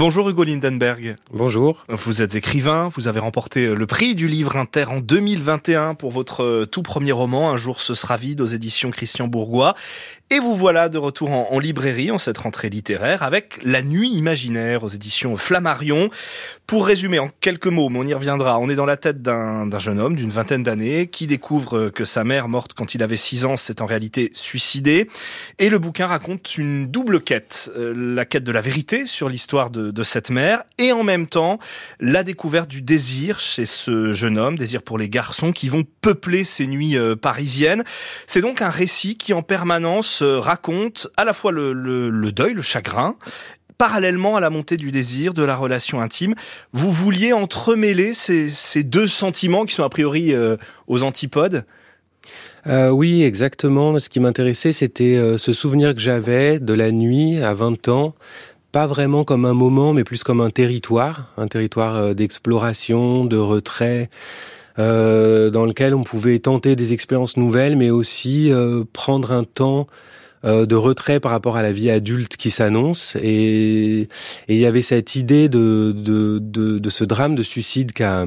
Bonjour Hugo Lindenberg. Bonjour. Vous êtes écrivain, vous avez remporté le prix du livre inter en 2021 pour votre tout premier roman Un jour ce sera vide aux éditions Christian Bourgois. Et vous voilà de retour en, librairie en cette rentrée littéraire avec La Nuit imaginaire aux éditions Flammarion. Pour résumer en quelques mots, mais on y reviendra, on est dans la tête d'un jeune homme d'une vingtaine d'années qui découvre que sa mère, morte quand il avait 6 ans, s'est en réalité suicidée. Et le bouquin raconte une double quête. Euh, la quête de la vérité sur l'histoire de, de cette mère et en même temps la découverte du désir chez ce jeune homme, désir pour les garçons qui vont peupler ces nuits euh, parisiennes. C'est donc un récit qui en permanence raconte à la fois le, deuil, le chagrin, parallèlement à la montée du désir, de la relation intime. Vous vouliez entremêler ces, deux sentiments qui sont a priori euh, aux antipodes? Euh, oui, exactement. Ce qui m'intéressait, c'était euh, ce souvenir que j'avais de la nuit à 20 ans, pas vraiment comme un moment, mais plus comme un territoire, un territoire d'exploration, de retrait, euh, dans lequel on pouvait tenter des expériences nouvelles, mais aussi euh, prendre un temps euh, de retrait par rapport à la vie adulte qui s'annonce. Et il y avait cette idée de, de, de, de ce drame de suicide qu'a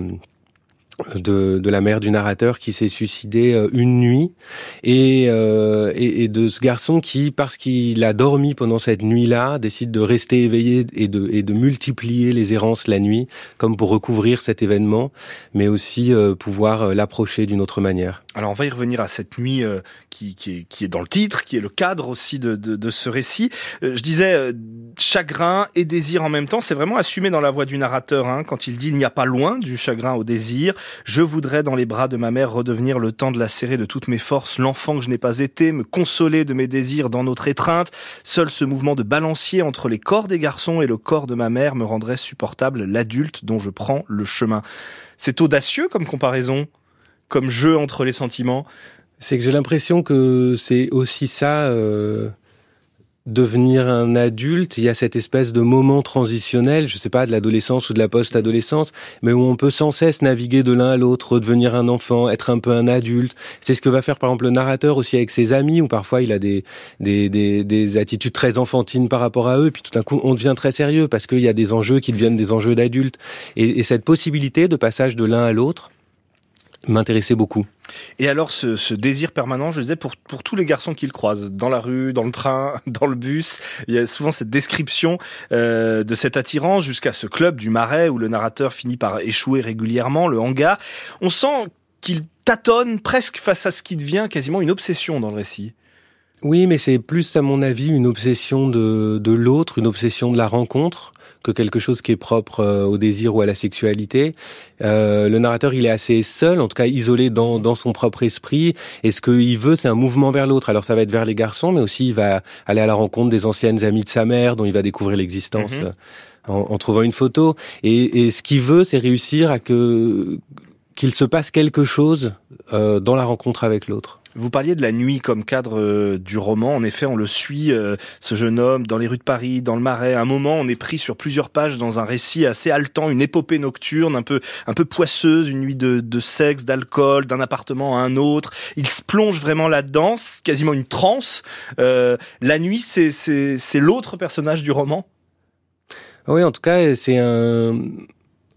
de, de, la mère du narrateur qui s'est suicidée euh, une nuit et, euh, et, et, de ce garçon qui, parce qu'il a dormi pendant cette nuit-là, décide de rester éveillé et de, et de multiplier les errances la nuit, comme pour recouvrir cet événement, mais aussi euh, pouvoir l'approcher d'une autre manière. Alors on va y revenir à cette nuit qui, qui, est, qui, est, dans le titre, qui est le cadre aussi de, de, de ce récit. je disais chagrin et désir en même temps, c'est vraiment assumé dans la voix du narrateur hein, quand il dit il n'y a pas loin du chagrin au désir. Je voudrais dans les bras de ma mère redevenir le temps de la serrer de toutes mes forces, l'enfant que je n'ai pas été, me consoler de mes désirs dans notre étreinte. Seul ce mouvement de balancier entre les corps des garçons et le corps de ma mère me rendrait supportable l'adulte dont je prends le chemin. C'est audacieux comme comparaison, comme jeu entre les sentiments. C'est que j'ai l'impression que c'est aussi ça. Euh devenir un adulte, il y a cette espèce de moment transitionnel, je sais pas, de l'adolescence ou de la post-adolescence, mais où on peut sans cesse naviguer de l'un à l'autre, redevenir un enfant, être un peu un adulte. C'est ce que va faire par exemple le narrateur aussi avec ses amis, où parfois il a des, des, des, des attitudes très enfantines par rapport à eux, puis tout d'un coup on devient très sérieux parce qu'il y a des enjeux qui deviennent des enjeux d'adultes. Et, et cette possibilité de passage de l'un à l'autre, m'intéressait beaucoup. Et alors ce, ce, désir permanent, je disais, pour, pour tous les garçons qu'il croise, dans la rue, dans le train, dans le bus, il y a souvent cette description euh, de cette attirance jusqu'à ce club du Marais où le narrateur finit par échouer régulièrement, le hangar. On sent qu'il tâtonne presque face à ce qui devient quasiment une obsession dans le récit. Oui, mais c'est plus, à mon avis, une obsession de, de l'autre, une obsession de la rencontre que quelque chose qui est propre euh, au désir ou à la sexualité. Euh, le narrateur, il est assez seul, en tout cas isolé dans, dans son propre esprit. Et ce qu'il veut, c'est un mouvement vers l'autre. Alors ça va être vers les garçons, mais aussi il va aller à la rencontre des anciennes amies de sa mère, dont il va découvrir l'existence mhm. euh, en, en, trouvant une photo. Et, et ce qu'il veut, c'est réussir à que qu'il se passe quelque chose euh, dans la rencontre avec l'autre. Vous parliez de la nuit comme cadre euh, du roman. En effet, on le suit, euh, ce jeune homme, dans les rues de Paris, dans le Marais. À un moment, on est pris sur plusieurs pages dans un récit assez haletant, une épopée nocturne, un peu, un peu poisseuse, une nuit de, de sexe, d'alcool, d'un appartement à un autre. Il se plonge vraiment là-dedans, quasiment une transe. Euh, la nuit, c'est, c'est, c'est l'autre personnage du roman? Oui, en tout cas, c'est un,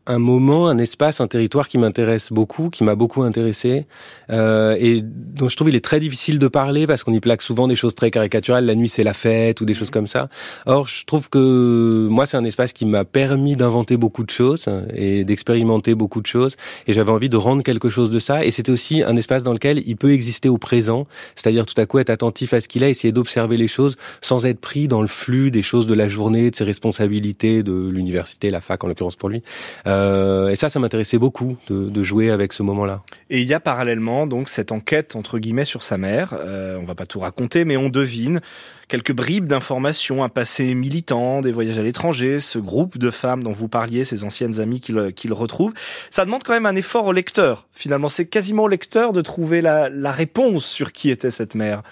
un moment, un espace, un territoire qui m'intéresse beaucoup, qui m'a beaucoup intéressé, euh, et dont je trouve il est très difficile de parler parce qu'on y plaque souvent des choses très caricaturales. La nuit, c'est la fête ou des choses comme ça. Or, je trouve que moi, c'est un espace qui m'a permis d'inventer beaucoup de choses et d'expérimenter beaucoup de choses. Et j'avais envie de rendre quelque chose de ça. Et c'était aussi un espace dans lequel il peut exister au présent, c'est-à-dire tout à coup être attentif à ce qu'il a, essayer d'observer les choses sans être pris dans le flux des choses de la journée, de ses responsabilités, de l'université, la fac en l'occurrence pour lui. Euh, euh, et ça, ça m'intéressait beaucoup de, jouer avec ce moment-là. Et il y a parallèlement donc cette enquête entre guillemets sur sa mère. Euh, on va pas tout raconter, mais on devine quelques bribes d'informations, un passé militant, des voyages à l'étranger, ce groupe de femmes dont vous parliez, ces anciennes amies qu'il retrouve. Ça demande quand même un effort au lecteur. Finalement, c'est quasiment au lecteur de trouver la, la réponse sur qui était cette mère.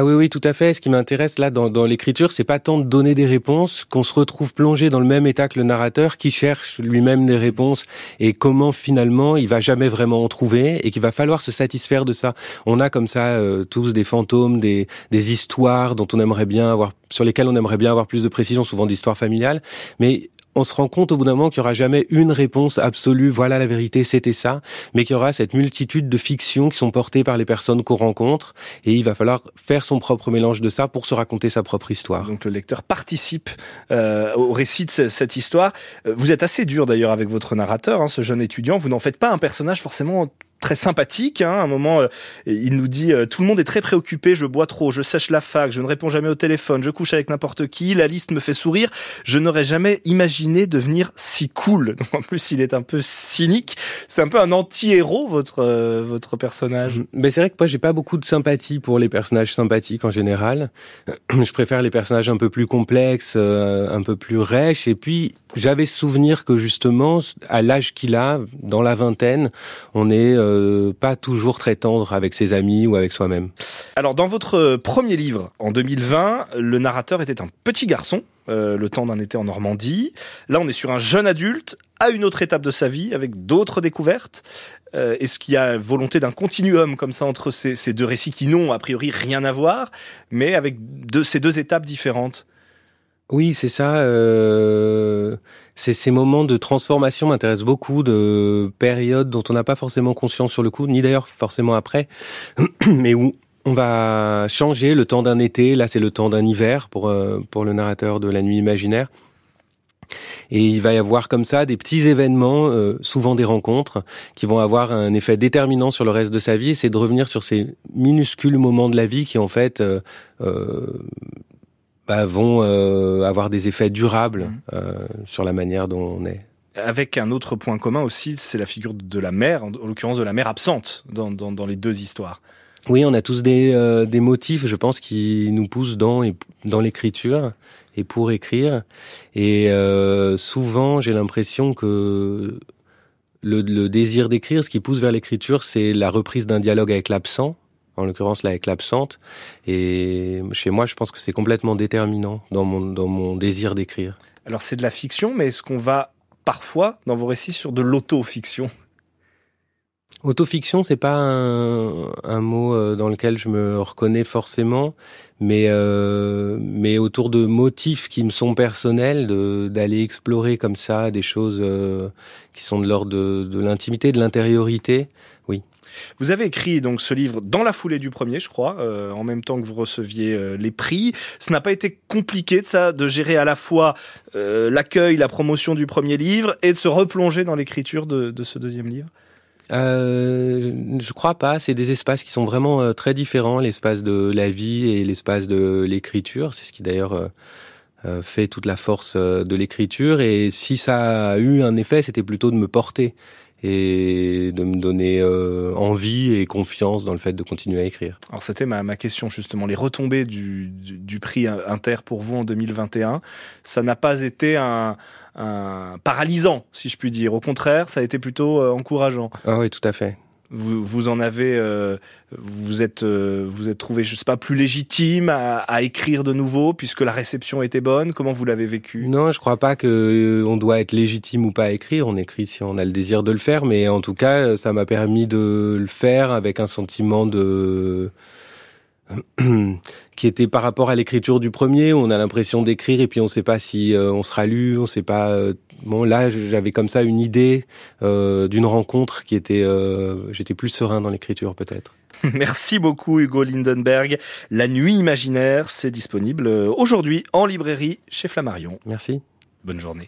Ah oui, oui, tout à fait. Ce qui m'intéresse là dans, dans l'écriture, c'est pas tant de donner des réponses, qu'on se retrouve plongé dans le même état que le narrateur qui cherche lui-même des réponses et comment finalement il va jamais vraiment en trouver et qu'il va falloir se satisfaire de ça. On a comme ça euh, tous des fantômes, des, des histoires dont on aimerait bien avoir, sur lesquelles on aimerait bien avoir plus de précision, souvent d'histoires familiales, mais on se rend compte au bout d'un moment qu'il y aura jamais une réponse absolue. Voilà la vérité, c'était ça, mais qu'il y aura cette multitude de fictions qui sont portées par les personnes qu'on rencontre, et il va falloir faire son propre mélange de ça pour se raconter sa propre histoire. Donc le lecteur participe euh, au récit de cette histoire. Euh, vous êtes assez dur d'ailleurs avec votre narrateur, hein, ce jeune étudiant. Vous n'en faites pas un personnage forcément très sympathique. Hein. À un moment, euh, il nous dit euh, tout le monde est très préoccupé. Je bois trop, je sèche la fac, je ne réponds jamais au téléphone, je couche avec n'importe qui. La liste me fait sourire. Je n'aurais jamais imaginé devenir si cool. Donc, en plus, il est un peu cynique. C'est un peu un anti-héros votre euh, votre personnage. Mais c'est vrai que moi, j'ai pas beaucoup de sympathie pour les personnages sympathiques en général. Je préfère les personnages un peu plus complexes, un peu plus rêches. Et puis j'avais souvenir que justement, à l'âge qu'il a, dans la vingtaine, on n'est euh, pas toujours très tendre avec ses amis ou avec soi-même. Alors, dans votre premier livre, en 2020, le narrateur était un petit garçon, euh, le temps d'un été en Normandie. Là, on est sur un jeune adulte à une autre étape de sa vie, avec d'autres découvertes. Euh, Est-ce qu'il y a volonté d'un continuum comme ça entre ces, deux récits qui n'ont a priori rien à voir, mais avec ces deux étapes différentes? Oui, c'est ça. Euh, c'est ces moments de transformation m'intéressent beaucoup, de périodes dont on n'a pas forcément conscience sur le coup, ni d'ailleurs forcément après, mais où on va changer le temps d'un été. Là, c'est le temps d'un hiver pour euh, pour le narrateur de La Nuit imaginaire. Et il va y avoir comme ça des petits événements, euh, souvent des rencontres, qui vont avoir un effet déterminant sur le reste de sa vie. C'est de revenir sur ces minuscules moments de la vie qui, en fait, euh, euh bah, vont euh, avoir des effets durables mmh. euh, sur la manière dont on est. Avec un autre point commun aussi, c'est la figure de la mère, en l'occurrence de la mère absente dans, dans, dans les deux histoires. Oui, on a tous des, euh, des motifs, je pense, qui nous poussent dans, dans l'écriture et pour écrire. Et euh, souvent, j'ai l'impression que le, le désir d'écrire, ce qui pousse vers l'écriture, c'est la reprise d'un dialogue avec l'absent, en l'occurrence là avec l'absente. Et chez moi, je pense que c'est complètement déterminant dans mon, dans mon désir d'écrire. Alors c'est de la fiction, mais est-ce qu'on va parfois dans vos récits sur de l'auto-fiction? Autofiction, c'est pas un, un, mot euh, dans lequel je me reconnais forcément, mais euh, mais autour de motifs qui me sont personnels, d'aller explorer comme ça des choses euh, qui sont de l'ordre de, de l'intimité, de l'intériorité. Vous avez écrit donc ce livre dans la foulée du premier, je crois, euh, en même temps que vous receviez euh, les prix. Ce n'a pas été compliqué de ça, de gérer à la fois euh, l'accueil, la promotion du premier livre et de se replonger dans l'écriture de, ce deuxième livre? Euh, je crois pas. C'est des espaces qui sont vraiment très différents, l'espace de la vie et l'espace de l'écriture. C'est ce qui d'ailleurs fait toute la force de l'écriture. Et si ça a eu un effet, c'était plutôt de me porter et de me donner euh, envie et confiance dans le fait de continuer à écrire. Alors c'était ma, ma, question justement, les retombées du, du, du, prix Inter pour vous en 2021, ça n'a pas été un, un, paralysant si je puis dire, au contraire ça a été plutôt euh, encourageant. Ah oui tout à fait vous, vous en avez, euh, vous êtes, euh, vous êtes trouvé, je sais pas, plus légitime à, à, écrire de nouveau puisque la réception était bonne? Comment vous l'avez vécu? Non, je crois pas que euh, on doit être légitime ou pas à écrire. On écrit si on a le désir de le faire, mais en tout cas, ça m'a permis de le faire avec un sentiment de qui était par rapport à l'écriture du premier, on a l'impression d'écrire et puis on ne sait pas si euh, on sera lu, on sait pas. Euh, bon, là, j'avais comme ça une idée euh, d'une rencontre qui était, euh, j'étais plus serein dans l'écriture peut-être. Merci beaucoup Hugo Lindenberg. La nuit imaginaire, c'est disponible aujourd'hui en librairie chez Flammarion. Merci. Bonne journée.